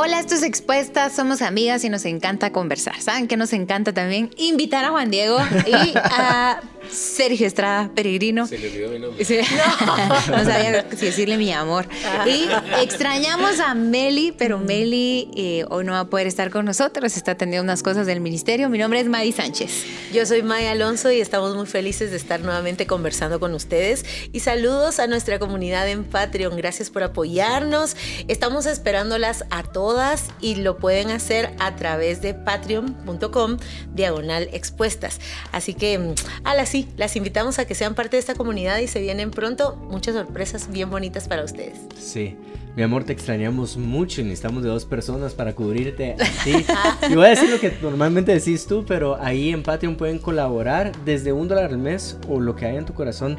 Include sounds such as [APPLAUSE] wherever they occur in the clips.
Hola, esto es Expuesta, somos amigas y nos encanta conversar. ¿Saben que nos encanta también? Invitar a Juan Diego y a Sergio Estrada Peregrino. Se le olvidó mi nombre. Sí. No, [LAUGHS] no sabía si decirle mi amor. Y extrañamos a Meli, pero Meli eh, hoy no va a poder estar con nosotros, está atendiendo unas cosas del ministerio. Mi nombre es Madi Sánchez. Yo soy Maya Alonso y estamos muy felices de estar nuevamente conversando con ustedes. Y saludos a nuestra comunidad en Patreon. Gracias por apoyarnos. Estamos esperándolas a todas y lo pueden hacer a través de patreon.com diagonal expuestas. Así que mm, a las sí, las invitamos a que sean parte de esta comunidad y se vienen pronto muchas sorpresas bien bonitas para ustedes. Sí, mi amor, te extrañamos mucho y necesitamos de dos personas para cubrirte a [LAUGHS] ti. y voy a decir lo que normalmente decís tú, pero ahí en Patreon pueden colaborar desde un dólar al mes o lo que haya en tu corazón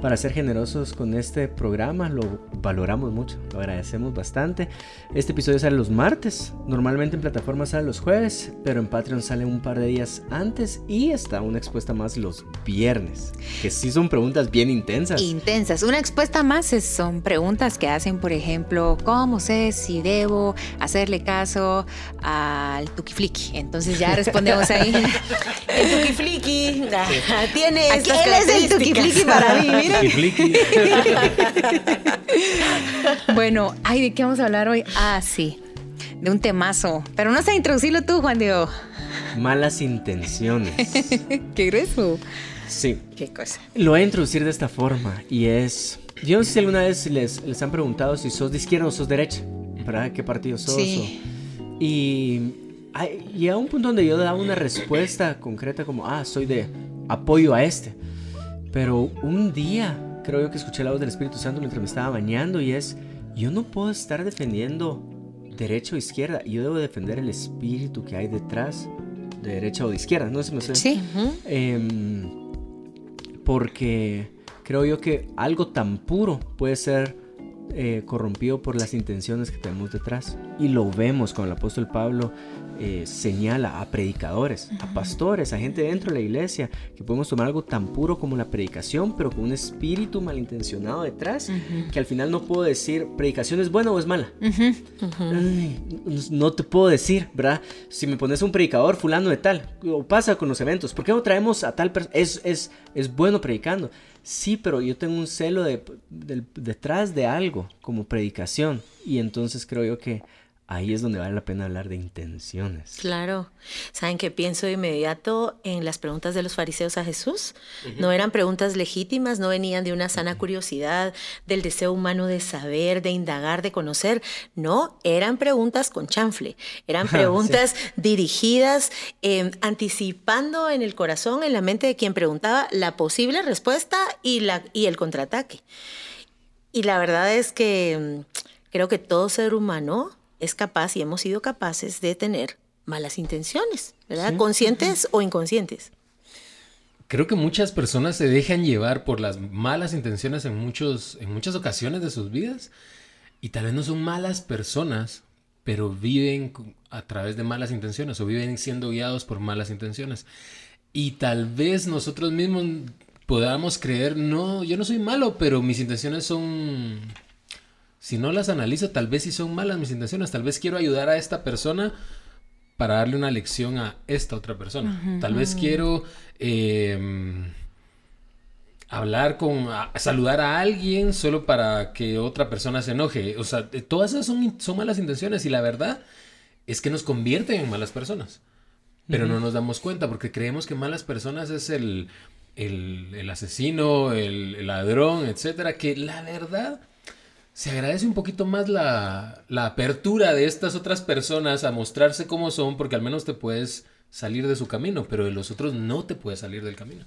para ser generosos con este programa. Lo valoramos mucho, lo agradecemos bastante. Este episodio sale los martes, normalmente en plataformas sale los jueves, pero en Patreon sale un par de días antes y está una expuesta más los viernes, que sí son preguntas bien intensas. Intensas. Una expuesta más es- son preguntas que hacen, por ejemplo, ¿cómo sé si debo hacerle caso al tukifliki? Entonces ya respondemos ahí. [LAUGHS] El tukifliki tiene estas él es el características. tukifliki para mí, Bueno, ay, ¿de qué vamos a hablar hoy? Ah, sí, de un temazo. Pero no sé introducirlo tú, Juan Diego. Malas intenciones. [LAUGHS] Qué grueso. Sí. Qué cosa. Lo voy a introducir de esta forma y es... Yo no sé si alguna vez les, les han preguntado si sos de izquierda o sos derecha, ¿verdad? ¿Qué partido sos? Sí. O- y llega un punto donde yo daba una respuesta concreta como, ah, soy de apoyo a este. Pero un día creo yo que escuché la voz del Espíritu Santo mientras me estaba bañando y es, yo no puedo estar defendiendo derecha o izquierda, yo debo defender el espíritu que hay detrás de derecha o de izquierda, no sé si me sé. Sí. Em, porque creo yo que algo tan puro puede ser eh, corrompido por las intenciones que tenemos detrás. Y lo vemos cuando el apóstol Pablo eh, señala a predicadores, a pastores, a gente dentro de la iglesia, que podemos tomar algo tan puro como la predicación, pero con un espíritu malintencionado detrás, que al final no puedo decir, predicación es buena o es mala. No te puedo decir, ¿verdad? Si me pones un predicador fulano de tal, o pasa con los eventos, ¿por qué no traemos a tal persona? Es, es, es bueno predicando. Sí, pero yo tengo un celo de, detrás de algo, como predicación, y entonces creo yo que ahí es donde vale la pena hablar de intenciones. Claro. ¿Saben qué pienso de inmediato en las preguntas de los fariseos a Jesús? No eran preguntas legítimas, no venían de una sana curiosidad, del deseo humano de saber, de indagar, de conocer. No, eran preguntas con chanfle. Eran [LAUGHS] Sí. preguntas dirigidas, eh, anticipando en el corazón, en la mente de quien preguntaba la posible respuesta y, la, y el contraataque. Y la verdad es que mm, creo que todo ser humano es capaz y hemos sido capaces de tener malas intenciones, ¿verdad? Conscientes o inconscientes. Creo que muchas personas se dejan llevar por las malas intenciones en, muchos, en muchas ocasiones de sus vidas y tal vez no son malas personas, pero viven a través de malas intenciones o viven siendo guiados por malas intenciones. Y tal vez nosotros mismos podamos creer, no, yo no soy malo, pero mis intenciones son... Si no las analizo, tal vez sí son malas mis intenciones, tal vez quiero ayudar a esta persona para darle una lección a esta otra persona. Tal vez quiero eh, hablar con, a- saludar a alguien solo para que otra persona se enoje. O sea, eh, todas esas son, son malas intenciones y la verdad es que nos convierten en malas personas. Pero no nos damos cuenta porque creemos que malas personas es el, el, el asesino, el, el ladrón, etcétera. Que la verdad se agradece un poquito más la, la apertura de estas otras personas a mostrarse cómo son, porque al menos te puedes salir de su camino, pero de los otros no te puedes salir del camino.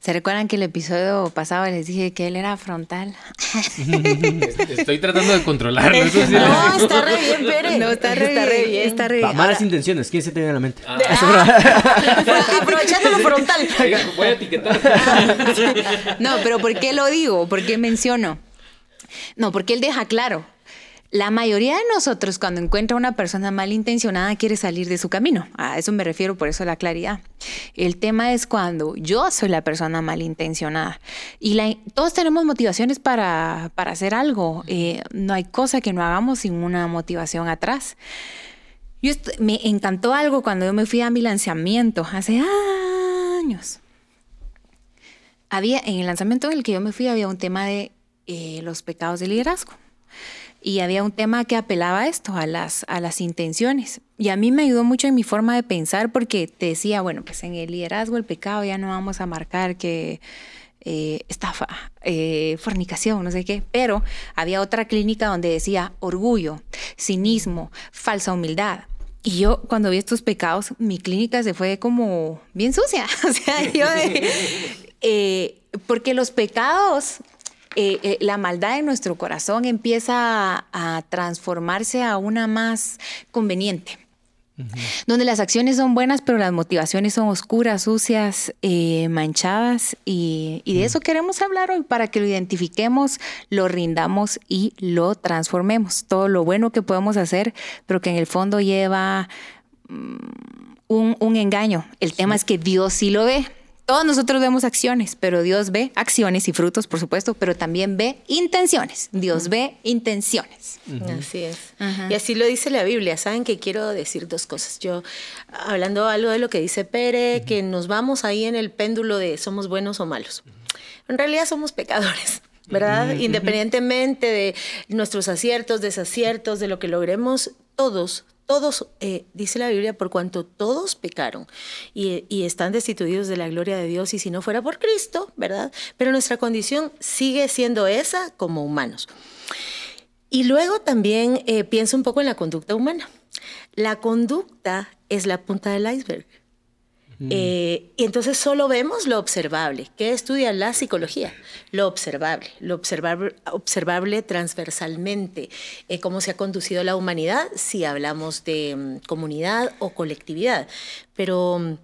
¿Se recuerdan que el episodio pasado les dije que él era frontal? [LAUGHS] Estoy tratando de controlarlo. Eso sí lo- [LAUGHS] No, está re bien, Pere. No, está re bien, está re bien. malas Ahora, intenciones, ¿quién se te viene a la mente? Ah, [LAUGHS] aprovechando lo frontal. Voy a etiquetar. No, pero ¿por qué lo digo? ¿Por qué menciono? No, porque él deja claro. La mayoría de nosotros cuando encuentra una persona malintencionada quiere salir de su camino. A eso me refiero, por eso la claridad. El tema es cuando yo soy la persona malintencionada. Y todos tenemos motivaciones para, para hacer algo. Eh, no hay cosa que no hagamos sin una motivación atrás. Yo me encantó algo cuando yo me fui a mi lanzamiento hace años. Había, en el lanzamiento en el que yo me fui había un tema de eh, los pecados de liderazgo y había un tema que apelaba a esto, a las, a las intenciones. Y a mí me ayudó mucho en mi forma de pensar porque te decía, bueno, pues en el liderazgo, el pecado, ya no vamos a marcar que eh, estafa, eh, fornicación, no sé qué, pero había otra clínica donde decía orgullo, cinismo, falsa humildad. Y yo cuando vi estos pecados, mi clínica se fue como bien sucia. [LAUGHS] o sea, yo eh, porque los pecados eh, eh, la maldad en nuestro corazón empieza a, transformarse a una más conveniente. Donde las acciones son buenas, pero las motivaciones son oscuras, sucias, eh, manchadas. Y, de eso queremos hablar hoy para que lo identifiquemos, lo rindamos y lo transformemos. Todo lo bueno que podemos hacer, pero que en el fondo lleva mm, un, engaño. El tema es que Dios sí lo ve. Todos nosotros vemos acciones, pero Dios ve acciones y frutos, por supuesto, pero también ve intenciones. Dios ve intenciones. Así es. Y así lo dice la Biblia. Saben que quiero decir dos cosas. Yo, hablando algo de lo que dice Pere, que nos vamos ahí en el péndulo de somos buenos o malos. En realidad somos pecadores. ¿verdad? Independientemente de nuestros aciertos, desaciertos, de lo que logremos, todos, todos, eh, dice la Biblia, por cuanto todos pecaron y, están destituidos de la gloria de Dios y si no fuera por Cristo, ¿verdad? Pero nuestra condición sigue siendo esa como humanos. Y luego también eh, pienso un poco en la conducta humana. La conducta es la punta del iceberg. Mm. Eh, y entonces solo vemos lo observable. ¿Qué estudia la psicología? Lo observable, lo observable, transversalmente, eh, cómo se ha conducido la humanidad si hablamos de mm, comunidad o colectividad. Pero, mm,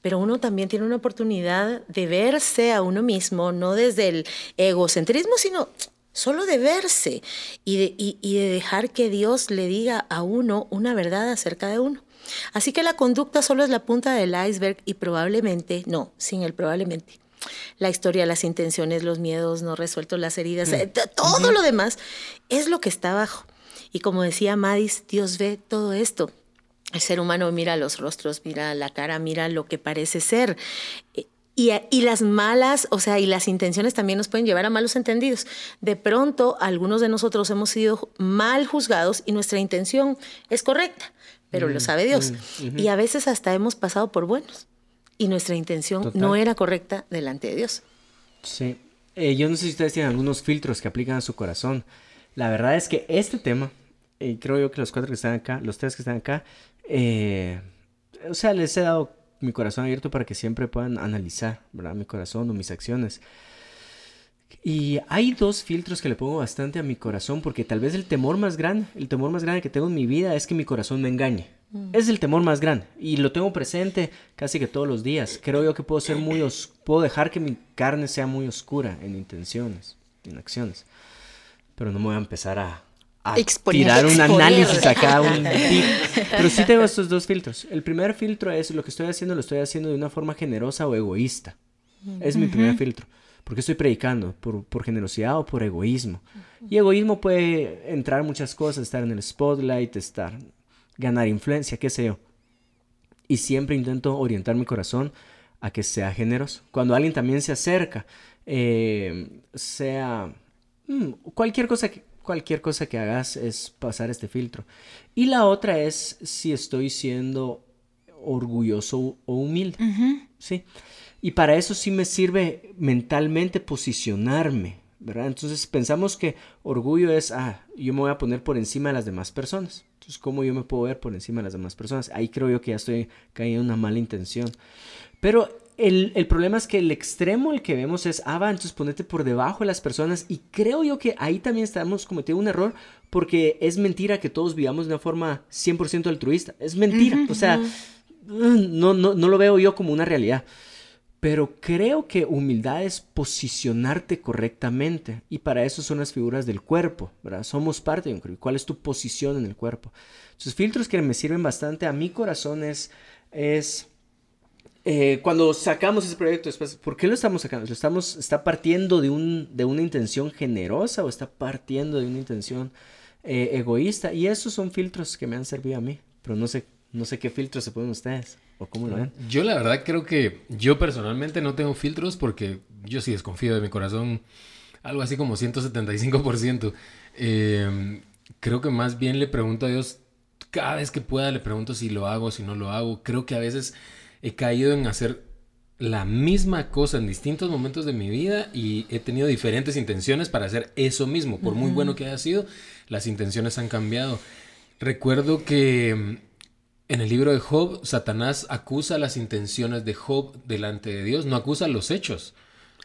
pero uno también tiene una oportunidad de verse a uno mismo, no desde el egocentrismo, sino solo de verse y y de dejar que Dios le diga a uno una verdad acerca de uno. Así que la conducta solo es la punta del iceberg y probablemente, no, sin el probablemente, la historia, las intenciones, los miedos no resueltos, las heridas, eh, todo lo demás es lo que está abajo. Y como decía Madis, Dios ve todo esto. El ser humano mira los rostros, mira la cara, mira lo que parece ser. Y, y, las malas, o sea, y las intenciones también nos pueden llevar a malos entendidos. De pronto, algunos de nosotros hemos sido mal juzgados y nuestra intención es correcta pero lo mm, sabe Dios. Mm, y a veces hasta hemos pasado por buenos y nuestra intención no era correcta delante de Dios. Sí. Eh, yo no sé si ustedes tienen algunos filtros que aplican a su corazón. La verdad es que este tema, eh, creo yo que los cuatro que están acá, los tres que están acá, eh, o sea, les he dado mi corazón abierto para que siempre puedan analizar, ¿verdad? Mi corazón o mis acciones. Y hay dos filtros que le pongo bastante a mi corazón porque tal vez el temor más grande, el temor más grande que tengo en mi vida es que mi corazón me engañe. Mm. Es el temor más grande y lo tengo presente casi que todos los días. Creo yo que puedo ser muy puedo dejar que mi carne sea muy oscura en intenciones, en acciones. Pero no me voy a empezar a, tirar un análisis acá, un [LAUGHS] Pero sí tengo estos dos filtros. El primer filtro es lo que estoy haciendo, lo estoy haciendo de una forma generosa o egoísta. Es mi primer filtro. ¿Por qué estoy predicando? ¿Por, generosidad o por egoísmo? Y egoísmo puede entrar muchas cosas, estar en el spotlight, estar, ganar influencia, qué sé yo. Y siempre intento orientar mi corazón a que sea generoso. Cuando alguien también se acerca, eh, sea mm, cualquier cosa que cualquier cosa que hagas es pasar este filtro. Y la otra es si estoy siendo orgulloso o humilde. Sí. Y para eso sí me sirve mentalmente posicionarme, ¿verdad? Entonces pensamos que orgullo es, ah, yo me voy a poner por encima de las demás personas. Entonces, ¿cómo yo me puedo ver por encima de las demás personas? Ahí creo yo que ya estoy cayendo en una mala intención. Pero el, problema es que el extremo el que vemos es, ah, va, entonces ponete por debajo de las personas. Y creo yo que ahí también estamos cometiendo un error porque es mentira que todos vivamos de una forma 100% altruista. Es mentira. o sea, no, no, no lo veo yo como una realidad. Pero creo que humildad es posicionarte correctamente y para eso son las figuras del cuerpo, ¿verdad? Somos parte de un cuerpo. ¿Cuál es tu posición en el cuerpo? Entonces, filtros que me sirven bastante a mi corazón es, es eh, cuando sacamos ese proyecto, después, ¿por qué lo estamos sacando? ¿Lo estamos, ¿Está partiendo de, un, de una intención generosa o está partiendo de una intención eh, egoísta? Y esos son filtros que me han servido a mí, pero no sé, no sé qué filtros se ponen ustedes. ¿O cómo lo ven? Yo la verdad creo que yo personalmente no tengo filtros porque yo sí desconfío de mi corazón algo así como 175%. Eh, creo que más bien le pregunto a Dios, cada vez que pueda le pregunto si lo hago, si no lo hago. Creo que a veces he caído en hacer la misma cosa en distintos momentos de mi vida y he tenido diferentes intenciones para hacer eso mismo. Por muy bueno que haya sido, las intenciones han cambiado. Recuerdo que en el libro de Job, Satanás acusa las intenciones de Job delante de Dios, no acusa los hechos,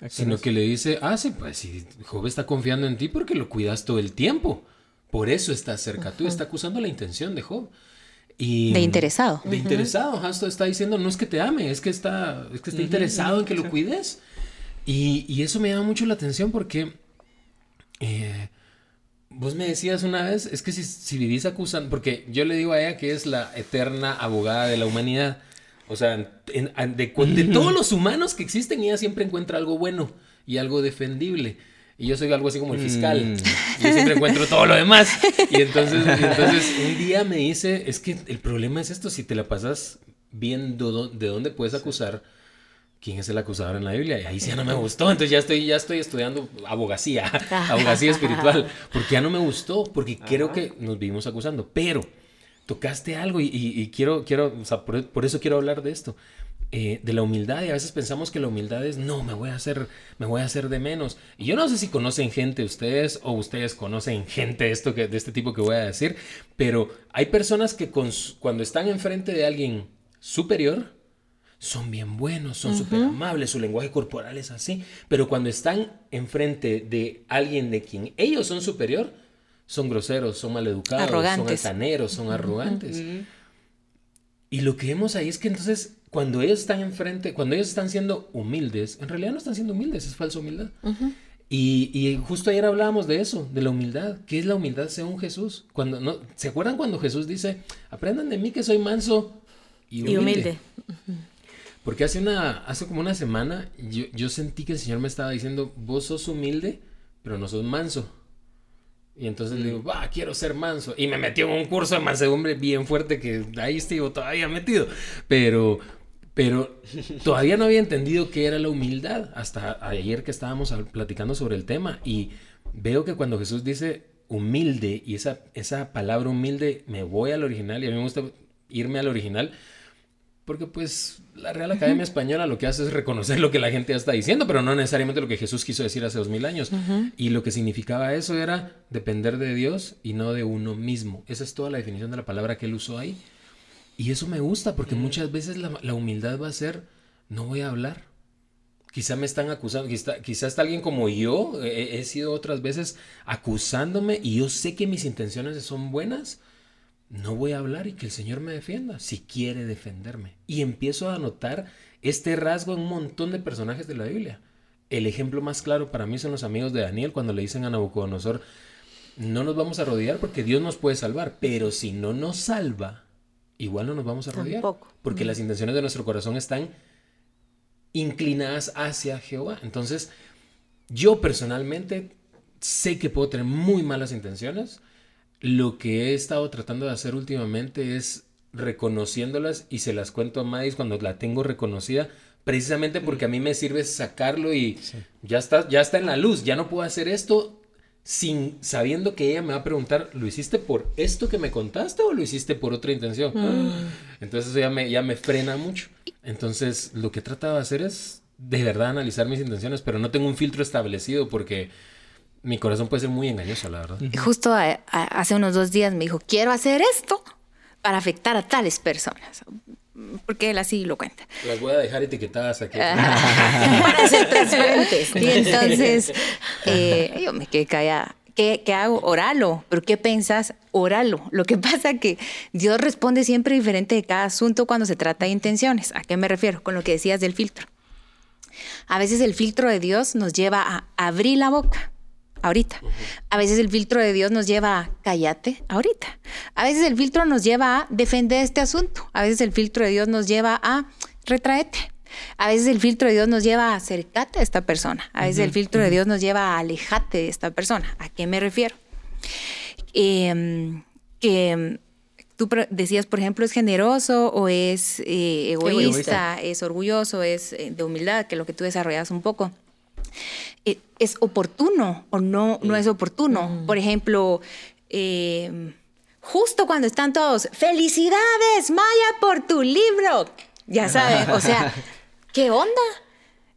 sino que le dice, ah, sí, pues si Job está confiando en ti porque lo cuidas todo el tiempo, por eso está cerca tú, está acusando la intención de Job. Y, de interesado. De interesado, esto está diciendo, no es que te ame, es que está, es que está interesado en que lo cuides. Y, y, eso me llama mucho la atención porque... Eh, Vos me decías una vez, es que si, vivís acusando, porque yo le digo a ella que es la eterna abogada de la humanidad. O sea, de, [LAUGHS] todos los humanos que existen, ella siempre encuentra algo bueno y algo defendible. Y yo soy algo así como el fiscal. Mm. Yo siempre encuentro todo lo demás. Y entonces, entonces [LAUGHS] un día me dice, es que el problema es esto, si te la pasas viendo de dónde puedes acusar, quién es el acusador en la Biblia. Y ahí sí ya no me gustó. Entonces ya estoy, ya estoy estudiando abogacía, [LAUGHS] abogacía espiritual, porque ya no me gustó, porque creo que nos vivimos acusando. Pero tocaste algo y, quiero, quiero, o sea, por, eso quiero hablar de esto. Eh, de la humildad y a veces pensamos que la humildad es no me voy a hacer me voy a hacer de menos y yo no sé si conocen gente ustedes o ustedes conocen gente esto que de este tipo que voy a decir pero hay personas que cuando están enfrente de alguien superior son bien buenos, son súper amables, su lenguaje corporal es así, pero cuando están enfrente de alguien de quien ellos son superior, son groseros, son maleducados, son altaneros, son arrogantes. Y lo que vemos ahí es que entonces cuando ellos están enfrente, cuando ellos están siendo humildes, en realidad no están siendo humildes, es falsa humildad. y, y, justo ayer hablábamos de eso, de la humildad. ¿Qué es la humildad según Jesús? Cuando, no, ¿Se acuerdan cuando Jesús dice, aprendan de mí que soy manso y humilde? Y humilde. Porque hace, una, hace como una semana yo, yo sentí que el Señor me estaba diciendo, vos sos humilde, pero no sos manso. Y entonces le digo, va, quiero ser manso. Y me metió en un curso de mansedumbre bien fuerte que ahí estoy todavía metido. Pero, pero todavía no había entendido qué era la humildad hasta ayer que estábamos platicando sobre el tema. Y veo que cuando Jesús dice humilde, y esa, esa palabra humilde, me voy al original, y a mí me gusta irme al original, porque pues la Real Academia Española lo que hace es reconocer lo que la gente ya está diciendo, pero no necesariamente lo que Jesús quiso decir hace dos mil años. Y lo que significaba eso era depender de Dios y no de uno mismo. Esa es toda la definición de la palabra que él usó ahí. Y eso me gusta porque muchas veces la, humildad va a ser, no voy a hablar. Quizá me están acusando, quizá, quizá está alguien como yo, he sido otras veces acusándome y yo sé que mis intenciones son buenas, no voy a hablar y que el Señor me defienda, si quiere defenderme. Y empiezo a notar este rasgo en un montón de personajes de la Biblia. El ejemplo más claro para mí son los amigos de Daniel cuando le dicen a Nabucodonosor, no nos vamos a rodear porque Dios nos puede salvar, pero si no nos salva, igual no nos vamos a rodear. Porque las intenciones de nuestro corazón están inclinadas hacia Jehová. Entonces, yo personalmente sé que puedo tener muy malas intenciones, lo que he estado tratando de hacer últimamente es reconociéndolas y se las cuento a Madis cuando la tengo reconocida, precisamente porque a mí me sirve sacarlo y ya está, ya está en la luz, ya no puedo hacer esto sin sabiendo que ella me va a preguntar, ¿lo hiciste por esto que me contaste o lo hiciste por otra intención? Mm. Entonces eso ya me, ya me frena mucho. Entonces lo que he tratado de hacer es de verdad analizar mis intenciones, pero no tengo un filtro establecido porque mi corazón puede ser muy engañoso, la verdad. Justo hace unos dos días me dijo, quiero hacer esto para afectar a tales personas. Porque él así lo cuenta. Las voy a dejar etiquetadas aquí. [LAUGHS] para ser transparentes. Y [LAUGHS] entonces eh, yo me quedé callada. ¿Qué, ¿Qué, hago? Oralo. ¿Pero qué pensás? Oralo. Lo que pasa es que Dios responde siempre diferente de cada asunto cuando se trata de intenciones. ¿A qué me refiero? Con lo que decías del filtro. A veces el filtro de Dios nos lleva a abrir la boca ahorita. A veces el filtro de Dios nos lleva a cállate ahorita. A veces el filtro nos lleva a defender este asunto. A veces el filtro de Dios nos lleva a retraete. A veces el filtro de Dios nos lleva a acercarte a esta persona. A veces el filtro de Dios nos lleva a alejarte de esta persona. ¿A qué me refiero? Em, que tú decías, por ejemplo, es generoso o es eh, egoísta, es orgulloso, es eh, de humildad, que es lo que tú desarrollas un poco. Eh, es oportuno o no, no es oportuno. Mm. Por ejemplo, em, justo cuando están todos, felicidades, Maya, por tu libro. Ya [LAUGHS] saben, o sea, ¿qué onda?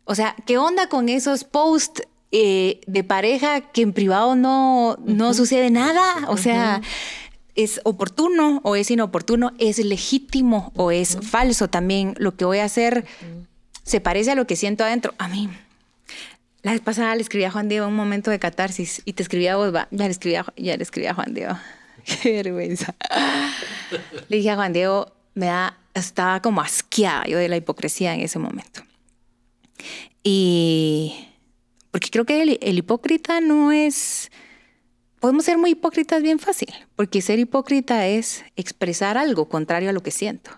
O sea, ¿qué onda con esos posts de pareja que en privado no, no sucede nada? O sea, es oportuno o es inoportuno, es legítimo o es falso también. Lo que voy a hacer se parece a lo que siento adentro. A mí. La vez pasada le escribí a Juan Diego un momento de catarsis y te escribí a vos, va. Ya le escribí a, ya le escribí a Juan Diego. [LAUGHS] Qué vergüenza. le dije a Juan Diego, me da, estaba como asqueada yo de la hipocresía en ese momento. Y porque creo que el hipócrita no es podemos ser muy hipócritas bien fácil, porque ser hipócrita es expresar algo contrario a lo que siento.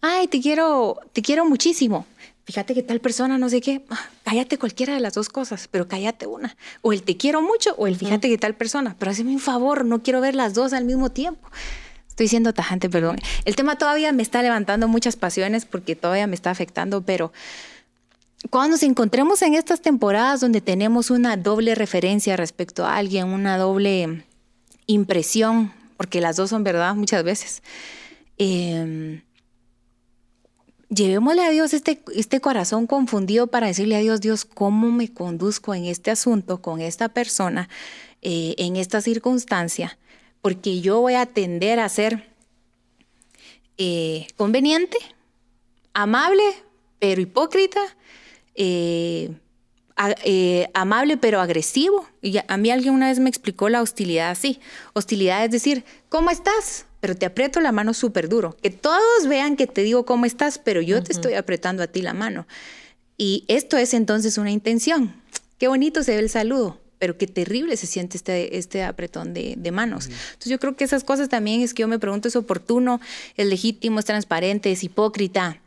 Ay, te quiero, te quiero muchísimo. Fíjate que tal persona, no sé qué, ah, cállate cualquiera de las dos cosas, pero cállate una. O el te quiero mucho o el fíjate que tal persona, pero hazme un favor, no quiero ver las dos al mismo tiempo. Estoy siendo tajante, perdón. El tema todavía me está levantando muchas pasiones porque todavía me está afectando, pero cuando nos encontremos en estas temporadas donde tenemos una doble referencia respecto a alguien, una doble impresión, porque las dos son verdad muchas veces, eh, llevémosle a Dios este, este corazón confundido para decirle a Dios, Dios, ¿cómo me conduzco en este asunto con esta persona, eh, en esta circunstancia? Porque yo voy a tender a ser eh, conveniente, amable, pero hipócrita eh, eh, amable pero agresivo. Y a mí alguien una vez me explicó la hostilidad así. Hostilidad es decir, ¿cómo estás? Pero te aprieto la mano súper duro. Que todos vean que te digo cómo estás, pero yo te estoy apretando a ti la mano. Y esto es entonces una intención. Qué bonito se ve el saludo, pero qué terrible se siente este, este apretón de, manos. Entonces yo creo que esas cosas también es que yo me pregunto, ¿es oportuno, es legítimo, es transparente, es hipócrita?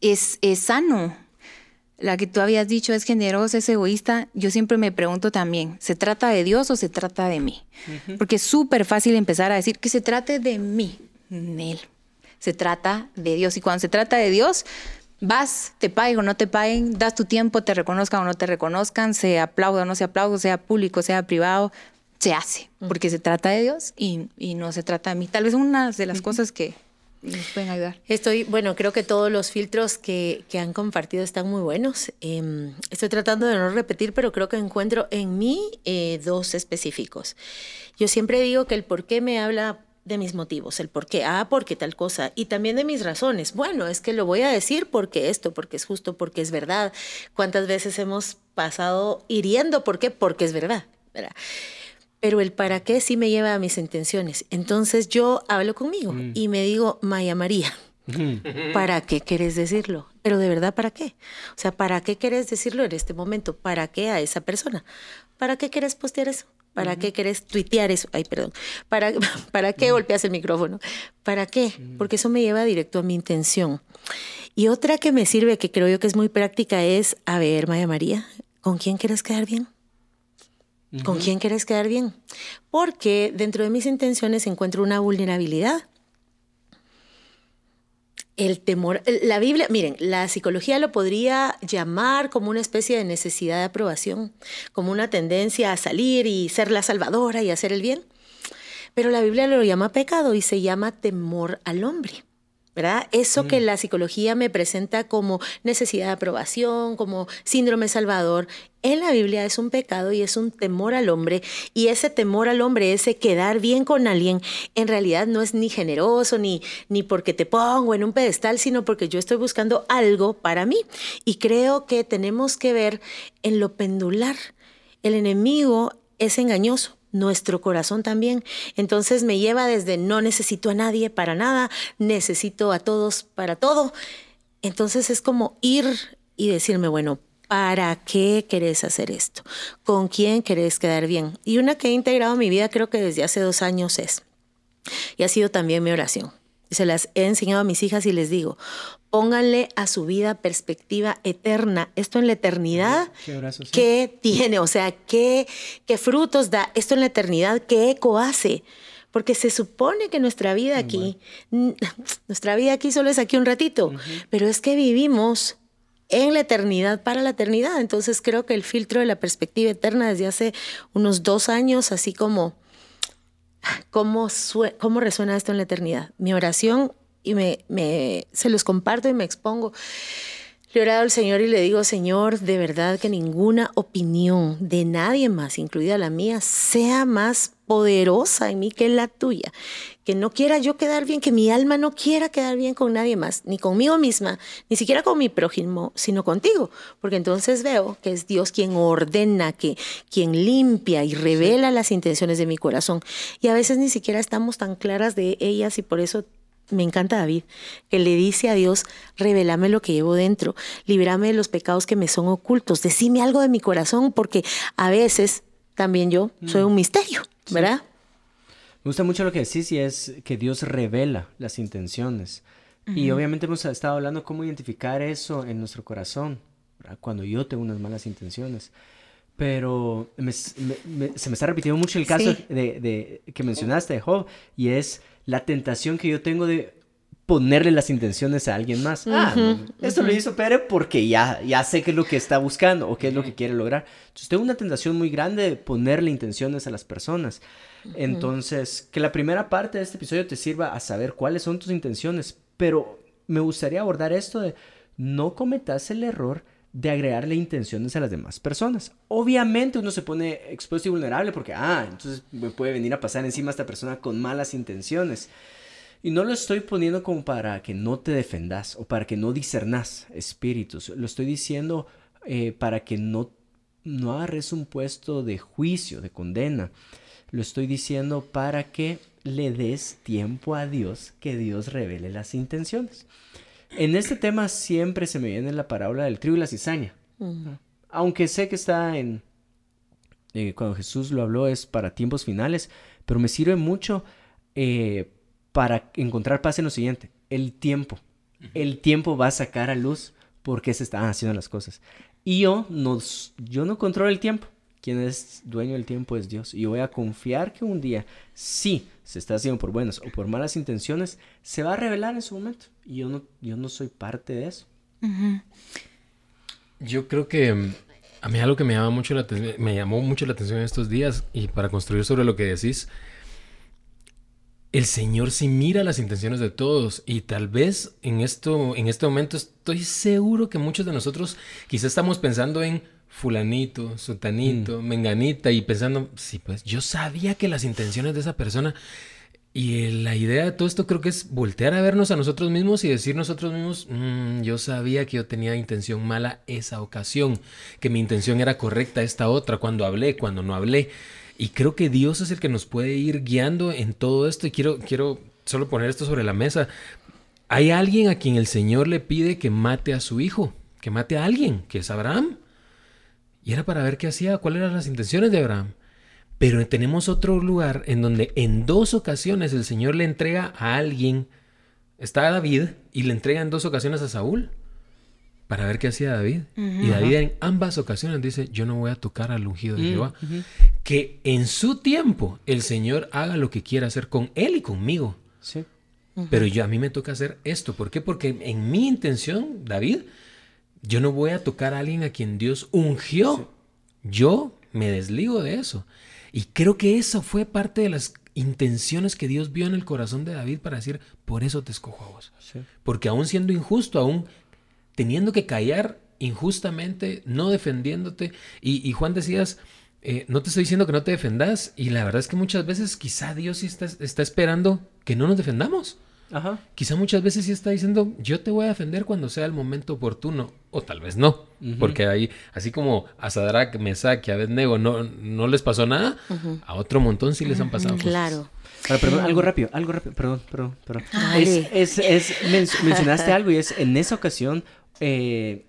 ¿Es, es sano? La que tú habías dicho es generosa, es egoísta, yo siempre me pregunto también, ¿se trata de Dios o se trata de mí? Porque es súper fácil empezar a decir que se trate de mí. Él. Se trata de Dios. Y cuando se trata de Dios, vas, te paguen o no te paguen, das tu tiempo, te reconozcan o no te reconozcan, se aplauda o no se aplauda, sea público, sea privado, se hace, porque se trata de Dios y, y, no se trata de mí. Tal vez una de las cosas que nos pueden ayudar. Estoy, bueno, creo que todos los filtros que, que han compartido están muy buenos. Em, estoy tratando de no repetir, pero creo que encuentro en mí eh, dos específicos. Yo siempre digo que el por qué me habla de mis motivos, el por qué, ah, porque tal cosa, y también de mis razones. Bueno, es que lo voy a decir porque esto, porque es justo, porque es verdad. ¿Cuántas veces hemos pasado hiriendo? ¿Por qué? Porque es verdad. ¿verdad? Pero el para qué sí me lleva a mis intenciones. Entonces yo hablo conmigo mm. y me digo, Maya María, ¿para qué quieres decirlo? Pero de verdad, ¿para qué? O sea, ¿para qué quieres decirlo en este momento? ¿Para qué a esa persona? ¿Para qué quieres postear eso? ¿Para qué quieres tuitear eso? Ay, perdón. ¿Para, [LAUGHS] para qué golpeas el micrófono? ¿Para qué? Porque eso me lleva directo a mi intención. Y otra que me sirve, que creo yo que es muy práctica, es, a ver, Maya María, ¿con quién quieres quedar bien? ¿Con quién quieres quedar bien? Porque dentro de mis intenciones encuentro una vulnerabilidad. El temor, la Biblia, miren, la psicología lo podría llamar como una especie de necesidad de aprobación, como una tendencia a salir y ser la salvadora y hacer el bien. Pero la Biblia lo llama pecado y se llama temor al hombre. ¿Verdad? Eso que mm. la psicología me presenta como necesidad de aprobación, como síndrome salvador, en la Biblia es un pecado y es un temor al hombre. Y ese temor al hombre, ese quedar bien con alguien, en realidad no es ni generoso, ni, ni porque te pongo en un pedestal, sino porque yo estoy buscando algo para mí. Y creo que tenemos que ver en lo pendular. El enemigo es engañoso nuestro corazón también. Entonces me lleva desde no necesito a nadie para nada, necesito a todos para todo. Entonces es como ir y decirme, bueno, ¿para qué querés hacer esto? ¿Con quién querés quedar bien? Y una que he integrado mi vida creo que desde hace dos años es, y ha sido también mi oración. Se las he enseñado a mis hijas y les digo, pónganle a su vida perspectiva eterna. Esto en la eternidad, ¿qué, tiene? O sea, ¿qué, ¿qué frutos da? Esto en la eternidad, ¿qué eco hace? Porque se supone que nuestra vida aquí, nuestra vida aquí solo es aquí un ratito, pero es que vivimos en la eternidad para la eternidad. Entonces creo que el filtro de la perspectiva eterna desde hace unos dos años, así como cómo, cómo resuena esto en la eternidad. Mi oración, y me, se los comparto y me expongo. Le he orado al Señor y le digo, Señor, de verdad que ninguna opinión de nadie más, incluida la mía, sea más poderosa en mí que la tuya. Que no quiera yo quedar bien, que mi alma no quiera quedar bien con nadie más, ni conmigo misma, ni siquiera con mi prójimo, sino contigo. Porque entonces veo que es Dios quien ordena, que, quien limpia y revela las intenciones de mi corazón. Y a veces ni siquiera estamos tan claras de ellas y por eso me encanta David, que le dice a Dios, revelame lo que llevo dentro, líbrame de los pecados que me son ocultos, decime algo de mi corazón, porque a veces también yo soy mm. un misterio, ¿verdad? Me gusta mucho lo que decís y es que Dios revela las intenciones. Y obviamente hemos estado hablando cómo identificar eso en nuestro corazón, cuando yo tengo unas malas intenciones. Pero se me está repitiendo mucho el caso de, que mencionaste de Job y es la tentación que yo tengo de ponerle las intenciones a alguien más. Ah, esto lo hizo Pere porque ya, ya sé qué es lo que está buscando o qué es lo que quiere lograr. Entonces tengo una tentación muy grande de ponerle intenciones a las personas. Entonces, que la primera parte de este episodio te sirva a saber cuáles son tus intenciones, pero me gustaría abordar esto de no cometas el error de agregarle intenciones a las demás personas. Obviamente uno se pone expuesto y vulnerable porque, ah, entonces me puede venir a pasar encima esta persona con malas intenciones. Y no lo estoy poniendo como para que no te defendas o para que no discernas espíritus. Lo estoy diciendo eh, para que no, no agarres un puesto de juicio, de condena. Lo estoy diciendo para que le des tiempo a Dios, que Dios revele las intenciones. En este tema siempre se me viene la parábola del trigo y la cizaña. Aunque sé que está en... Eh, cuando Jesús lo habló es para tiempos finales, pero me sirve mucho eh, para encontrar paz en lo siguiente. El tiempo. El tiempo va a sacar a luz por qué se están haciendo las cosas. Y yo no, yo no controlo el tiempo. Quien es dueño del tiempo es Dios. Y voy a confiar que un día, sí, se está haciendo por buenas o por malas intenciones, se va a revelar en su momento. Y yo no, yo no soy parte de eso. Yo creo que mm, a mí algo que me llama mucho la me llamó mucho la atención en estos días y para construir sobre lo que decís, el Señor sí mira las intenciones de todos y tal vez en esto, en este momento estoy seguro que muchos de nosotros quizás estamos pensando en fulanito, sotanito, mm. menganita y pensando, sí, pues yo sabía que las intenciones de esa persona y la idea de todo esto creo que es voltear a vernos a nosotros mismos y decir nosotros mismos, mm, yo sabía que yo tenía intención mala esa ocasión, que mi intención era correcta esta otra, cuando hablé, cuando no hablé. Y creo que Dios es el que nos puede ir guiando en todo esto y quiero, quiero solo poner esto sobre la mesa. Hay alguien a quien el Señor le pide que mate a su hijo, que mate a alguien, que es Abraham. Y era para ver qué hacía, cuáles eran las intenciones de Abraham. Pero tenemos otro lugar en donde en dos ocasiones el Señor le entrega a alguien, está a David, y le entrega en dos ocasiones a Saúl para ver qué hacía David. Y David en ambas ocasiones dice, yo no voy a tocar al ungido de mm, Jehová. Que en su tiempo el Señor haga lo que quiera hacer con él y conmigo. Sí. Pero yo a mí me toca hacer esto. ¿Por qué? Porque en mi intención, David, yo no voy a tocar a alguien a quien Dios ungió. Yo me desligo de eso. Y creo que eso fue parte de las intenciones que Dios vio en el corazón de David para decir, por eso te escojo a vos. Porque aún siendo injusto, aún teniendo que callar injustamente, no defendiéndote. Y, Juan decías, eh, no te estoy diciendo que no te defendas. Y la verdad es que muchas veces quizá Dios sí está, está esperando que no nos defendamos. Ajá. Quizá muchas veces sí está diciendo, yo te voy a defender cuando sea el momento oportuno, o tal vez no, porque ahí, así como a Sadrach, Mesach y Abednego no, no les pasó nada, a otro montón sí les han pasado cosas. Claro. perdón, algo rápido, algo rápido, perdón, perdón, perdón. Es, es, es mencionaste algo y es, en esa ocasión, eh,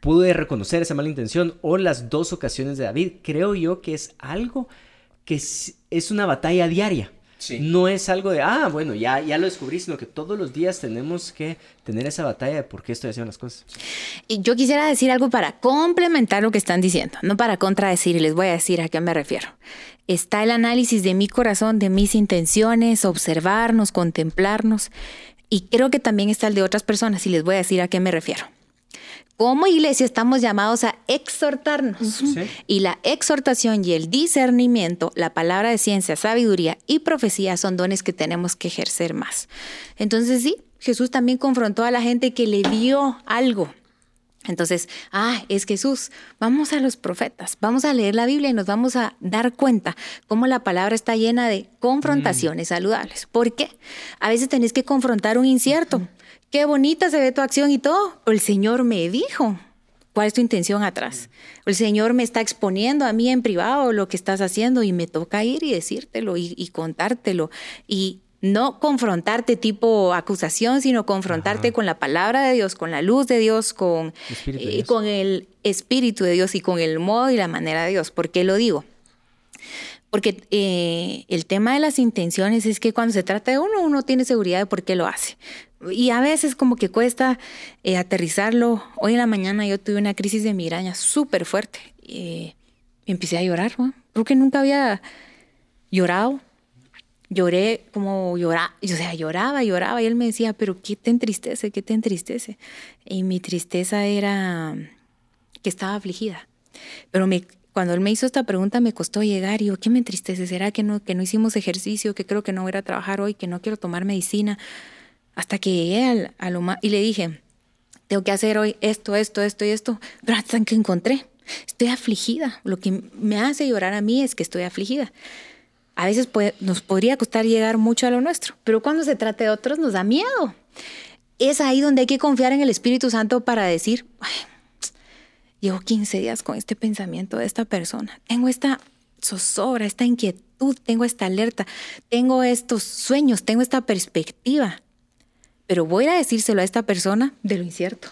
pude reconocer esa mala intención o las dos ocasiones de David, creo yo que es algo que es una batalla diaria. No es algo de, ah, bueno, ya, ya lo descubrí, sino que todos los días tenemos que tener esa batalla de por qué estoy haciendo las cosas. Y yo quisiera decir algo para complementar lo que están diciendo, no para contradecir, y les voy a decir a qué me refiero. Está el análisis de mi corazón, de mis intenciones, observarnos, contemplarnos, y creo que también está el de otras personas, y les voy a decir a qué me refiero. Como iglesia estamos llamados a exhortarnos. Y la exhortación y el discernimiento, la palabra de ciencia, sabiduría y profecía son dones que tenemos que ejercer más. Entonces sí, Jesús también confrontó a la gente que le dio algo. Entonces, ah, es Jesús. Vamos a los profetas, vamos a leer la Biblia y nos vamos a dar cuenta cómo la palabra está llena de confrontaciones saludables. ¿Por qué? A veces tenés que confrontar un incierto qué bonita se ve tu acción y todo. El Señor me dijo, ¿cuál es tu intención atrás? El Señor me está exponiendo a mí en privado lo que estás haciendo y me toca ir y decírtelo y, contártelo. Y no confrontarte tipo acusación, sino confrontarte con la palabra de Dios, con la luz de Dios, con, eh, con el Espíritu de Dios y con el modo y la manera de Dios. ¿Por qué lo digo? Porque eh, el tema de las intenciones es que cuando se trata de uno, uno tiene seguridad de por qué lo hace. Y a veces como que cuesta eh, aterrizarlo. Hoy en la mañana yo tuve una crisis de migraña súper fuerte. y empecé a llorar. Creo que nunca había llorado. Lloré como lloraba, o sea, lloraba, lloraba y él me decía, pero ¿qué te entristece? ¿Qué te entristece? Y mi tristeza era que estaba afligida. Pero cuando él me hizo esta pregunta me costó llegar y yo, ¿qué me entristece? ¿Será que no, que no hicimos ejercicio? Que creo que no voy a trabajar hoy, que no quiero tomar medicina. Hasta que llegué al, a lo más, y le dije, tengo que hacer hoy esto, esto, esto y esto, pero hasta que encontré, estoy afligida. Lo que me hace llorar a mí es que estoy afligida. A veces nos podría costar llegar mucho a lo nuestro, pero cuando se trata de otros nos da miedo. Es ahí donde hay que confiar en el Espíritu Santo para decir, llevo 15 días con este pensamiento de esta persona, tengo esta zozobra, esta inquietud, tengo esta alerta, tengo estos sueños, tengo esta perspectiva pero voy a decírselo a esta persona de lo incierto.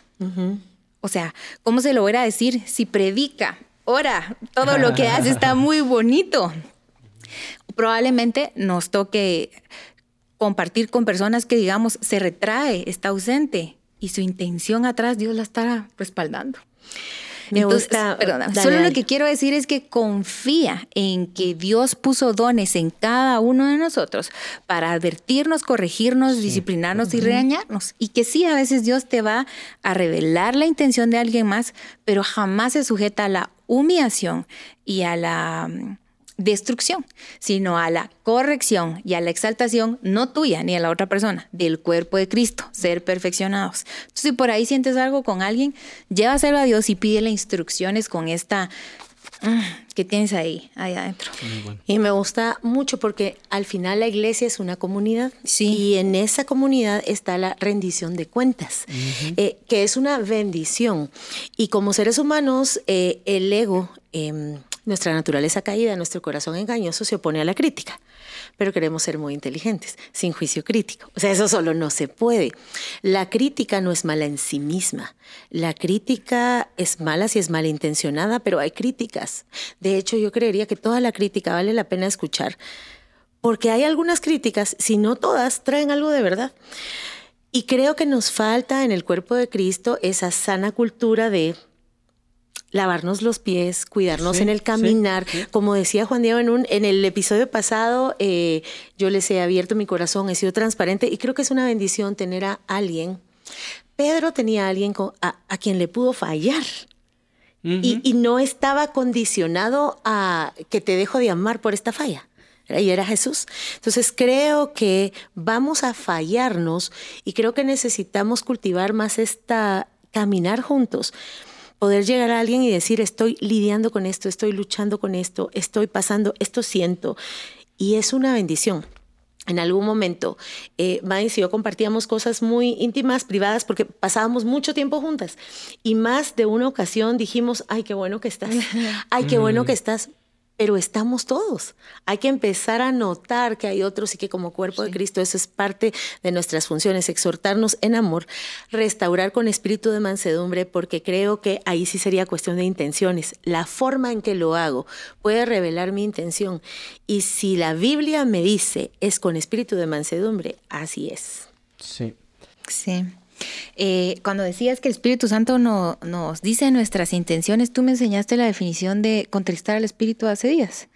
O sea, ¿cómo se lo voy a decir si predica, ora, todo lo que hace está [LAUGHS] muy bonito? Probablemente nos toque compartir con personas que, digamos, se retrae, está ausente y su intención atrás Dios la estará respaldando. Me gusta. solo lo que quiero decir es que confía en que Dios puso dones en cada uno de nosotros para advertirnos, corregirnos, disciplinarnos y regañarnos. Y que sí, a veces Dios te va a revelar la intención de alguien más, pero jamás se sujeta a la humillación y a la destrucción, sino a la corrección y a la exaltación, no tuya ni a la otra persona, del cuerpo de Cristo, ser perfeccionados. Entonces, si por ahí sientes algo con alguien, llévaselo a Dios y pídele instrucciones con esta mm, que tienes ahí, ahí adentro. Y me gusta mucho porque al final la iglesia es una comunidad sí. y en esa comunidad está la rendición de cuentas, eh, que es una bendición. Y como seres humanos, eh, el ego em, nuestra naturaleza caída, nuestro corazón engañoso se opone a la crítica, pero queremos ser muy inteligentes, sin juicio crítico. O sea, eso solo no se puede. La crítica no es mala en sí misma. La crítica es mala si es malintencionada, pero hay críticas. De hecho, yo creería que toda la crítica vale la pena escuchar, porque hay algunas críticas, si no todas, traen algo de verdad. Y creo que nos falta en el cuerpo de Cristo esa sana cultura de lavarnos los pies, cuidarnos en el caminar. Como decía Juan Diego en, un, en el episodio pasado, eh, yo les he abierto mi corazón, he sido transparente y creo que es una bendición tener a alguien. Pedro tenía a alguien a, quien le pudo fallar. y, no estaba condicionado a que te dejo de amar por esta falla. Y era Jesús. Entonces creo que vamos a fallarnos y creo que necesitamos cultivar más esta caminar juntos poder llegar a alguien y decir, estoy lidiando con esto, estoy luchando con esto, estoy pasando, esto siento. Y es una bendición. En algún momento, eh, y yo compartíamos cosas muy íntimas, privadas, porque pasábamos mucho tiempo juntas. Y más de una ocasión dijimos, ay, qué bueno que estás, [LAUGHS] ay, qué bueno que estás. Pero estamos todos. Hay que empezar a notar que hay otros y que como cuerpo de Cristo eso es parte de nuestras funciones, exhortarnos en amor, restaurar con espíritu de mansedumbre, porque creo que ahí sí sería cuestión de intenciones. La forma en que lo hago puede revelar mi intención. Y si la Biblia me dice es con espíritu de mansedumbre, así es. Sí. Sí. Eh, cuando decías que el Espíritu Santo no, nos dice nuestras intenciones, tú me enseñaste la definición de contristar al Espíritu hace días.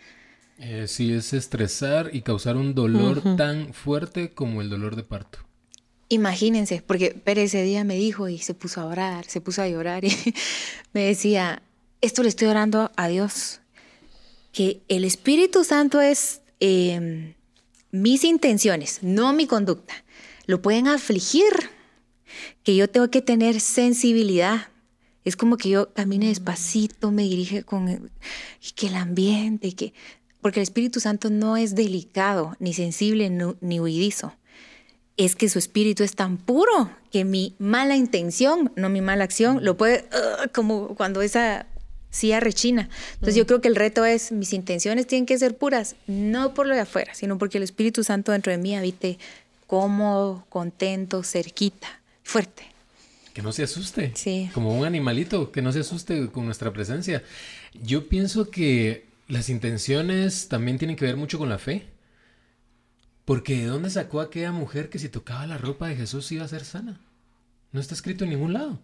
Eh, sí, es estresar y causar un dolor tan fuerte como el dolor de parto. Imagínense, porque Pérez ese día me dijo y se puso a orar, se puso a llorar y [LAUGHS] me decía, esto le estoy orando a Dios, que el Espíritu Santo es em, mis intenciones, no mi conducta. Lo pueden afligir que yo tengo que tener sensibilidad. Es como que yo camine mm. despacito, me dirige con el, que el ambiente, que, porque el Espíritu Santo no es delicado, ni sensible, ni huidizo. Es que su espíritu es tan puro que mi mala intención, no mi mala acción, lo puede, como cuando esa silla rechina. Entonces yo mm. creo que el reto es, mis intenciones tienen que ser puras, no por lo de afuera, sino porque el Espíritu Santo dentro de mí habite cómodo, contento, cerquita fuerte. Que no se asuste. Sí. Como un animalito, que no se asuste con nuestra presencia. Yo pienso que las intenciones también tienen que ver mucho con la fe. Porque ¿de dónde sacó aquella mujer que si tocaba la ropa de Jesús iba a ser sana? No está escrito en ningún lado.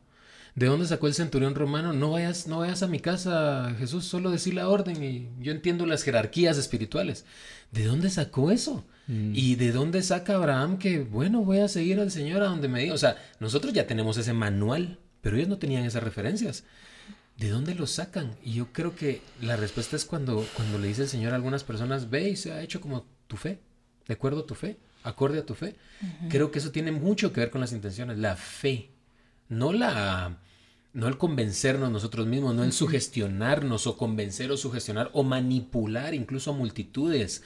¿De dónde sacó el centurión romano? No vayas, no vayas a mi casa, Jesús, solo decir la orden y yo entiendo las jerarquías espirituales. ¿De dónde sacó eso? Mm. ¿Y de dónde saca Abraham que, bueno, voy a seguir al Señor a donde me diga? O sea, nosotros ya tenemos ese manual, pero ellos no tenían esas referencias. ¿De dónde lo sacan? Y yo creo que la respuesta es cuando, cuando le dice el Señor a algunas personas, ve y se ha hecho como tu fe, de acuerdo a tu fe, acorde a tu fe. Creo que eso tiene mucho que ver con las intenciones, la fe, no la... No el convencernos nosotros mismos, no el sugestionarnos o convencer o sugestionar o manipular incluso a multitudes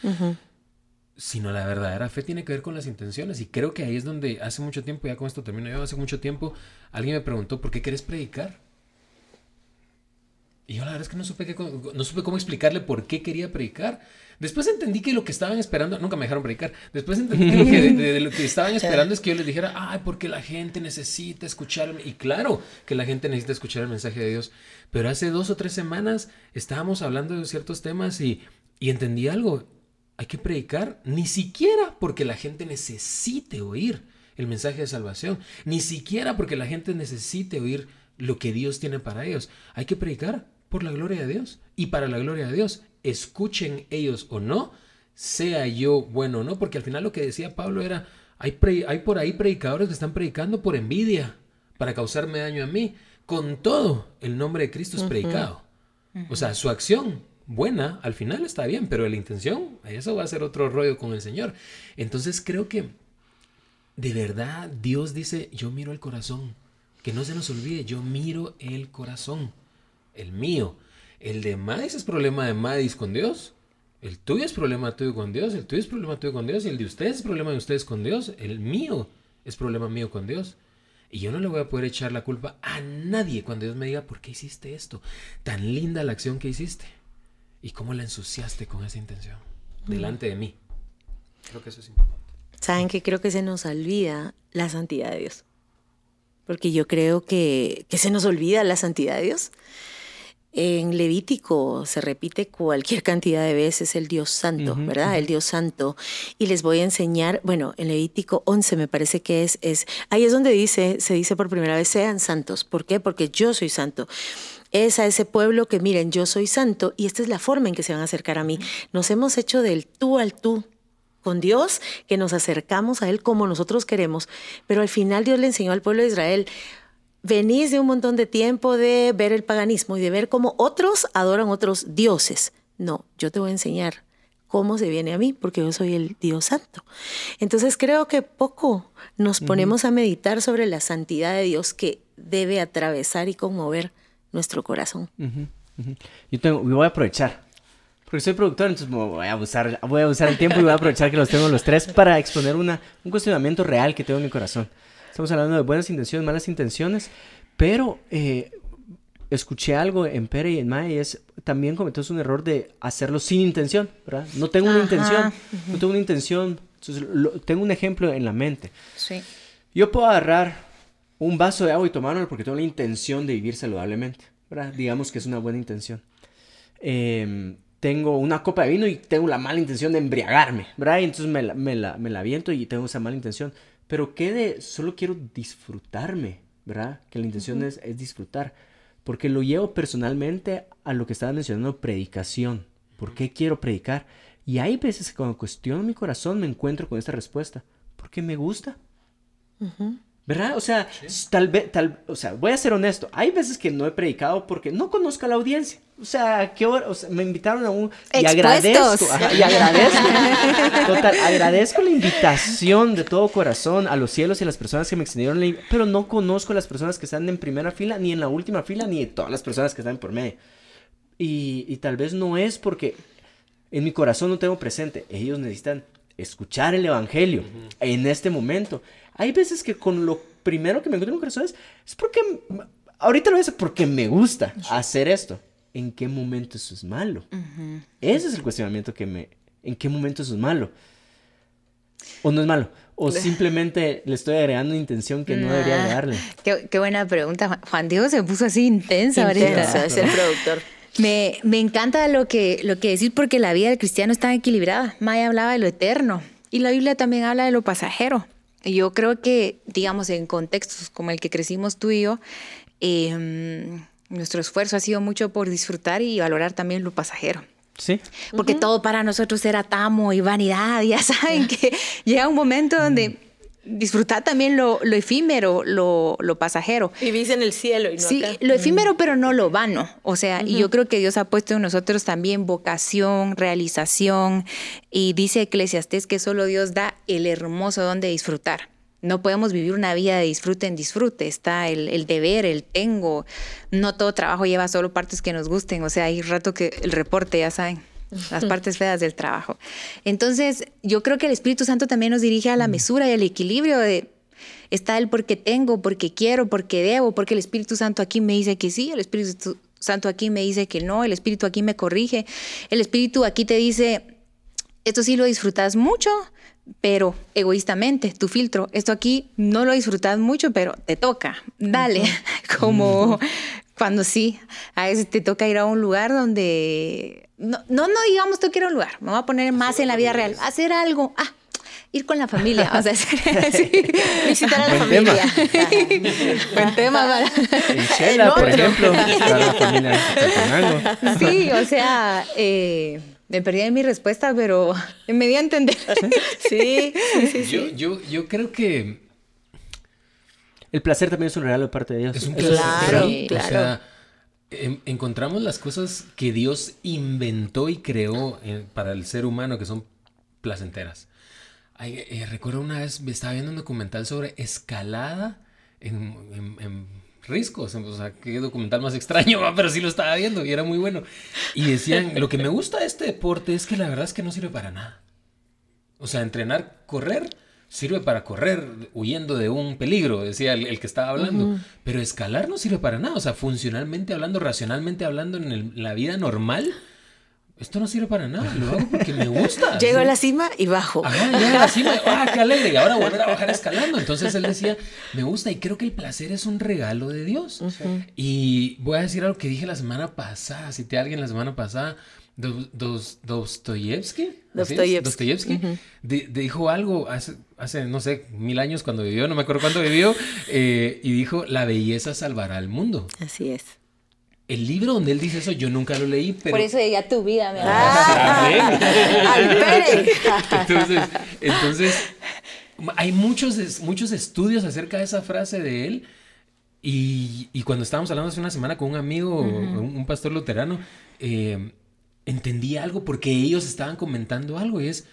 sino la verdadera fe tiene que ver con las intenciones. Y creo que ahí es donde hace mucho tiempo, ya con esto termino yo, hace mucho tiempo alguien me preguntó, ¿por qué quieres predicar? Y yo la verdad es que no supe, no supe cómo explicarle por qué quería predicar. Después entendí que lo que estaban esperando, nunca me dejaron predicar, después entendí que lo que, estaban [LAUGHS] esperando es que yo les dijera, ay, porque la gente necesita escucharme. Y claro que la gente necesita escuchar el mensaje de Dios. Pero hace dos o tres semanas estábamos hablando de ciertos temas y, y entendí algo hay que predicar ni siquiera porque la gente necesite oír el mensaje de salvación, ni siquiera porque la gente necesite oír lo que Dios tiene para ellos. Hay que predicar por la gloria de Dios y para la gloria de Dios. Escuchen ellos o no, sea yo bueno o no, porque al final lo que decía Pablo era, hay, hay por ahí predicadores que están predicando por envidia, para causarme daño a mí. Con todo, el nombre de Cristo es predicado. O sea, su acción buena, al final está bien, pero la intención, eso va a ser otro rollo con el Señor. Entonces creo que de verdad Dios dice, yo miro el corazón, que no se nos olvide, yo miro el corazón, el mío. El de Madis es problema de Madis con Dios. El tuyo es problema tuyo con Dios, el tuyo es problema tuyo con Dios, y el de ustedes es problema de ustedes con Dios, el mío es problema mío con Dios. Y yo no le voy a poder echar la culpa a nadie cuando Dios me diga, ¿por qué hiciste esto? Tan linda la acción que hiciste. ¿Y cómo la ensuciaste con esa intención? Delante de mí. Creo que eso es importante. ¿Saben que creo que se nos olvida la santidad de Dios? Porque yo creo que, que se nos olvida la santidad de Dios. En Levítico se repite cualquier cantidad de veces el Dios Santo, ¿verdad? El Dios Santo. Y les voy a enseñar, bueno, en Levítico 11 me parece que es, es, ahí es donde dice, se dice por primera vez, sean santos. ¿Por qué? Porque yo soy santo es a ese pueblo que miren, yo soy santo y esta es la forma en que se van a acercar a mí. Nos hemos hecho del tú al tú con Dios, que nos acercamos a Él como nosotros queremos, pero al final Dios le enseñó al pueblo de Israel, venís de un montón de tiempo de ver el paganismo y de ver cómo otros adoran otros dioses. No, yo te voy a enseñar cómo se viene a mí, porque yo soy el Dios Santo. Entonces creo que poco nos ponemos a meditar sobre la santidad de Dios que debe atravesar y conmover nuestro corazón. Yo tengo, voy a aprovechar, porque soy productor, entonces voy a usar, voy a usar el tiempo y voy a aprovechar que los tengo los tres para exponer una, un cuestionamiento real que tengo en mi corazón. Estamos hablando de buenas intenciones, malas intenciones, pero eh, escuché algo en Pere y en Mae y es también cometemos un error de hacerlo sin intención, ¿verdad? No tengo una Ajá, intención, no tengo una intención. Entonces, lo- tengo un ejemplo en la mente. Sí. Yo puedo agarrar un vaso de agua y tomármelo porque tengo la intención de vivir saludablemente, ¿verdad? Digamos que es una buena intención. Em, tengo una copa de vino y tengo la mala intención de embriagarme, ¿verdad? Y entonces me la, me la, me la aviento y tengo esa mala intención. Pero ¿qué de solo quiero disfrutarme, ¿verdad? Que la intención es, es disfrutar. Porque lo llevo personalmente a lo que estaba mencionando, predicación. ¿Por qué quiero predicar? Y hay veces que cuando cuestiono mi corazón me encuentro con esta respuesta. Porque me gusta. ¿Verdad? O sea, tal vez, tal, o sea, voy a ser honesto. Hay veces que no he predicado porque no conozco a la audiencia. O sea, ¿qué hora? O sea, me invitaron a un y Expuestos. agradezco, ajá, y agradezco, [LAUGHS] total, agradezco la invitación de todo corazón a los cielos y a las personas que me extendieron, la pero no conozco a las personas que están en primera fila, ni en la última fila, ni todas las personas que están por medio. Y, y tal vez no es porque en mi corazón no tengo presente. Ellos necesitan escuchar el evangelio en este momento. Hay veces que con lo primero que me encuentro en mi corazón es, es porque, ahorita lo voy a hacer porque me gusta hacer esto. ¿En qué momento eso es malo? Ese es el cuestionamiento que me... ¿En qué momento eso es malo? ¿O no es malo? ¿O [LAUGHS] simplemente le estoy agregando una intención que no debería agregarle? Qué, qué buena pregunta. Juan- Diego se puso así intensa ahorita. Intensa, es el productor. Me, me encanta lo que, lo que decís porque la vida del cristiano está equilibrada. Maya hablaba de lo eterno y la Biblia también habla de lo pasajero. Y yo creo que, digamos, en contextos como el que crecimos tú y yo, eh, nuestro esfuerzo ha sido mucho por disfrutar y valorar también lo pasajero. Sí. Porque todo para nosotros era tamo y vanidad. Ya [LAUGHS] saben que llega un momento donde disfrutar también lo, lo efímero, lo, lo pasajero. Vivís en el cielo y no Sí, acá. lo efímero, pero no lo vano. O sea, y yo creo que Dios ha puesto en nosotros también vocación, realización. Y dice Eclesiastés que solo Dios da el hermoso don de disfrutar. No podemos vivir una vida de disfrute en disfrute. Está el, el deber, el tengo. No todo trabajo lleva solo partes que nos gusten. O sea, hay rato que el reporte, ya saben, las partes feas del trabajo. Entonces, yo creo que el Espíritu Santo también nos dirige a la mesura y al equilibrio de Está el porque tengo, porque quiero, porque debo, porque el Espíritu Santo aquí me dice que sí, el Espíritu Santo aquí me dice que no, el Espíritu aquí me corrige, el Espíritu aquí te dice, esto sí lo disfrutas mucho, pero egoístamente, tu filtro, esto aquí no lo disfrutas mucho, pero te toca, dale, [LAUGHS] como cuando sí, a veces te toca ir a un lugar donde, no, no, no digamos tú que ir a un lugar, me voy a poner más en la vida real, hacer algo, ah, ir con la familia, o sea, [LAUGHS] sí. Visitar a la Buen tema. familia. [LAUGHS] Buen tema para... En Shela, por ejemplo, para la familia. Sí, o sea, eh, me perdí en mi respuesta, pero me di a entender. Sí, sí, sí. sí. Yo, yo, yo creo que El placer también es un regalo de parte de Dios. es un Claro, placer. O claro. sea, em- encontramos las cosas que Dios inventó y creó eh, para el ser humano que son placenteras. Ay, eh, recuerdo una vez, me estaba viendo un documental sobre escalada en, en- en riscos. O sea, qué documental más extraño, [LAUGHS] pero sí lo estaba viendo y era muy bueno. Y decían, lo que me gusta de este deporte es que la verdad es que no sirve para nada. O sea, entrenar, correr, sirve para correr huyendo de un peligro, decía el, el que estaba hablando. Pero escalar no sirve para nada. O sea, funcionalmente hablando, racionalmente hablando, en el- la vida normal, esto no sirve para nada. Lo hago porque me gusta. [LAUGHS] Llego a la cima y bajo. Ajá, ya, así me, ah, qué alegre, y ahora volver a bajar escalando. Entonces él decía, me gusta y creo que el placer es un regalo de Dios. Y voy a decir algo que dije la semana pasada, cité a alguien la semana pasada, Dos- Dos- Dostoyevsky. Dostoyevsky. Dostoyevsky, di- dijo algo hace, hace, no sé, mil años cuando vivió, no me acuerdo cuándo vivió, [LAUGHS] eh, y dijo, la belleza salvará al mundo. Así es. El libro donde él dice eso yo nunca lo leí, pero... Por eso llegué a tu vida, mi amor. Ah, [LAUGHS] al Pere. Entonces, entonces hay muchos, muchos estudios acerca de esa frase de él. Y, y cuando estábamos hablando hace una semana con un amigo, un, un pastor luterano, eh, entendí algo porque ellos estaban comentando algo y es,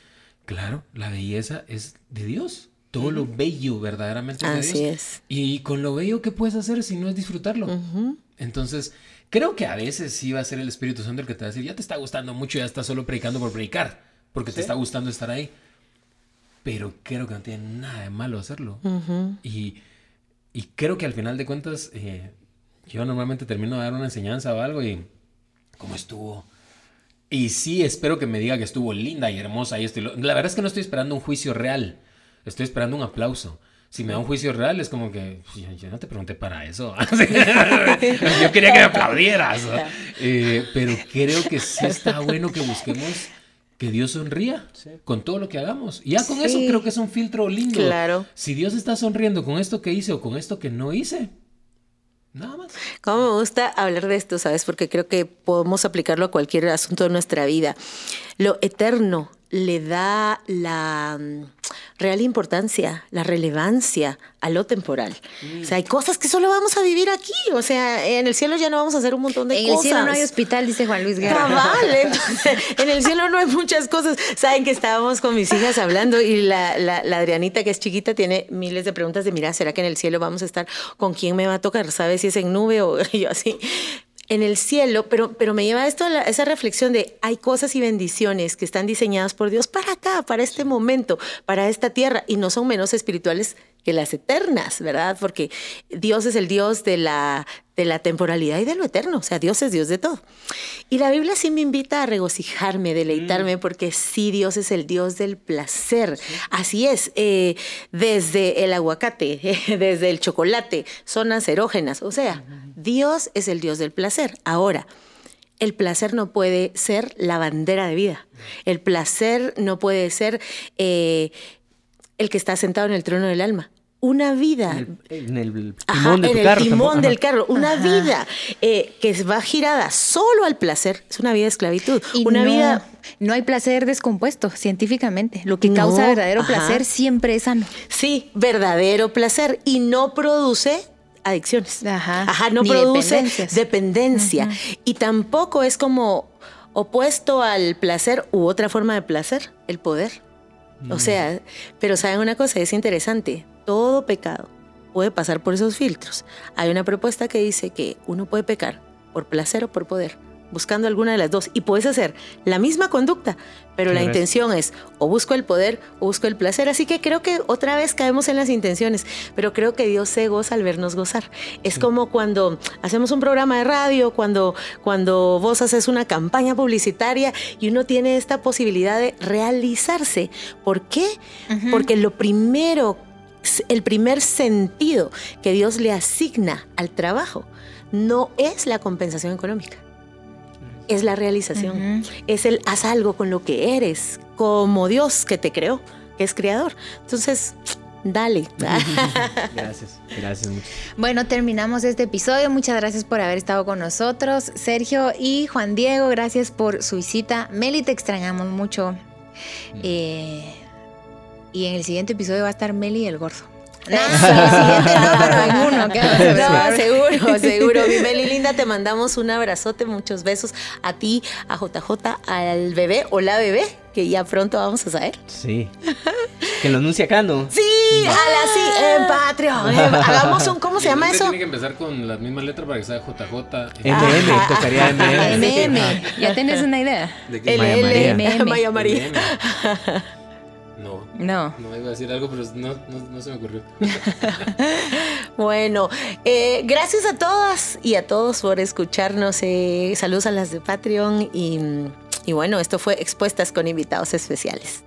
claro, la belleza es de Dios. Todo lo bello verdaderamente es de Así Dios. es. Y con lo bello, ¿qué puedes hacer si no es disfrutarlo? Entonces, creo que a veces sí va a ser el Espíritu Santo el que te va a decir, ya te está gustando mucho, ya estás solo predicando por predicar, porque te está gustando estar ahí. Pero creo que no tiene nada de malo hacerlo. y, y creo que al final de cuentas, eh, yo normalmente termino de dar una enseñanza o algo y ¿cómo estuvo? Y sí, espero que me diga que estuvo linda y hermosa y esto. La verdad es que no estoy esperando un juicio real, estoy esperando un aplauso. Si me da un juicio real es como que pues, yo, no te pregunté para eso. [LAUGHS] [LAUGHS] yo quería que me aplaudieras. Eh, pero creo que sí está bueno que busquemos que Dios sonría con todo lo que hagamos. Y ya con eso creo que es un filtro lindo. Claro. Si Dios está sonriendo con esto que hice o con esto que no hice, nada más. Como me gusta hablar de esto, ¿sabes? Porque creo que podemos aplicarlo a cualquier asunto de nuestra vida. Lo eterno le da la mm, real importancia, la relevancia a lo temporal. O sea, hay cosas que solo vamos a vivir aquí. O sea, en el cielo ya no vamos a hacer un montón de cosas. En el cielo no hay hospital, dice Juan Luis Guerra. vale. [LAUGHS] en el cielo no hay muchas cosas. Saben que estábamos con mis hijas hablando y la, la, la, Adrianita, que es chiquita, tiene miles de preguntas de, mira, ¿será que en el cielo vamos a estar con quién me va a tocar? ¿Sabes si es en nube o [LAUGHS] yo así? En el cielo, pero, pero me lleva esto a esa reflexión de hay cosas y bendiciones que están diseñadas por Dios para acá, para este momento, para esta tierra, y no son menos espirituales que las eternas, ¿verdad? Porque Dios es el Dios de la, de la temporalidad y de lo eterno, o sea, Dios es Dios de todo. Y la Biblia sí me invita a regocijarme, deleitarme, mm. porque sí, Dios es el Dios del placer. Así es, eh, desde el aguacate, [LAUGHS] desde el chocolate, zonas erógenas, o sea, Dios es el Dios del placer. Ahora, el placer no puede ser la bandera de vida. El placer no puede ser eh, el que está sentado en el trono del alma una vida. En el, timón, de el timón del carro. Una vida eh, que va girada solo al placer. Es una vida de esclavitud. una vida. No hay placer descompuesto científicamente. Lo que causa verdadero placer siempre es sano. Sí, verdadero placer. Y no produce adicciones. Ajá. no produce dependencia. Y tampoco es como opuesto al placer u otra forma de placer, el poder. O mm. sea, pero saben una cosa, es interesante todo pecado puede pasar por esos filtros. Hay una propuesta que dice que uno puede pecar por placer o por poder, buscando alguna de las dos. Y puedes hacer la misma conducta, pero la intención es o busco el poder o busco el placer. Así que creo que otra vez caemos en las intenciones, pero creo que Dios se goza al vernos gozar. Es como cuando hacemos un programa de radio, cuando, cuando vos haces una campaña publicitaria y uno tiene esta posibilidad de realizarse. ¿Por qué? Porque lo primero el primer sentido que Dios le asigna al trabajo no es la compensación económica, es la realización, es el haz algo con lo que eres, como Dios que te creó, que es creador. Entonces, dale. [LAUGHS] gracias, gracias mucho. Bueno, terminamos este episodio. Muchas gracias por haber estado con nosotros. Sergio y Juan Diego, gracias por su visita. Meli, te extrañamos mucho. Mm. Eh, y en el siguiente episodio va a estar Meli el gordo. No, el siguiente no, pero en uno. [LAUGHS] No, seguro, [LAUGHS] seguro. Mi Meli linda, te mandamos un abrazote, muchos besos a ti, a JJ, al bebé o la bebé, que ya pronto vamos a saber. Sí. Que lo anuncia acá, ¿no? Sí, a la sí, en Patreon. [LAUGHS] Hagamos un, ¿cómo se llama eso? Tiene que empezar con las mismas letras para que sea JJ. MM, tocaría MM. MM. ¿Ya tienes una idea? ¿De qué? Maya María. Maya María. No. No. No iba a decir algo, pero no, no, se me ocurrió. [LAUGHS] bueno, eh, gracias a todas y a todos por escucharnos. Eh, saludos a las de Patreon y, y bueno, esto fue Expuestas con invitados especiales.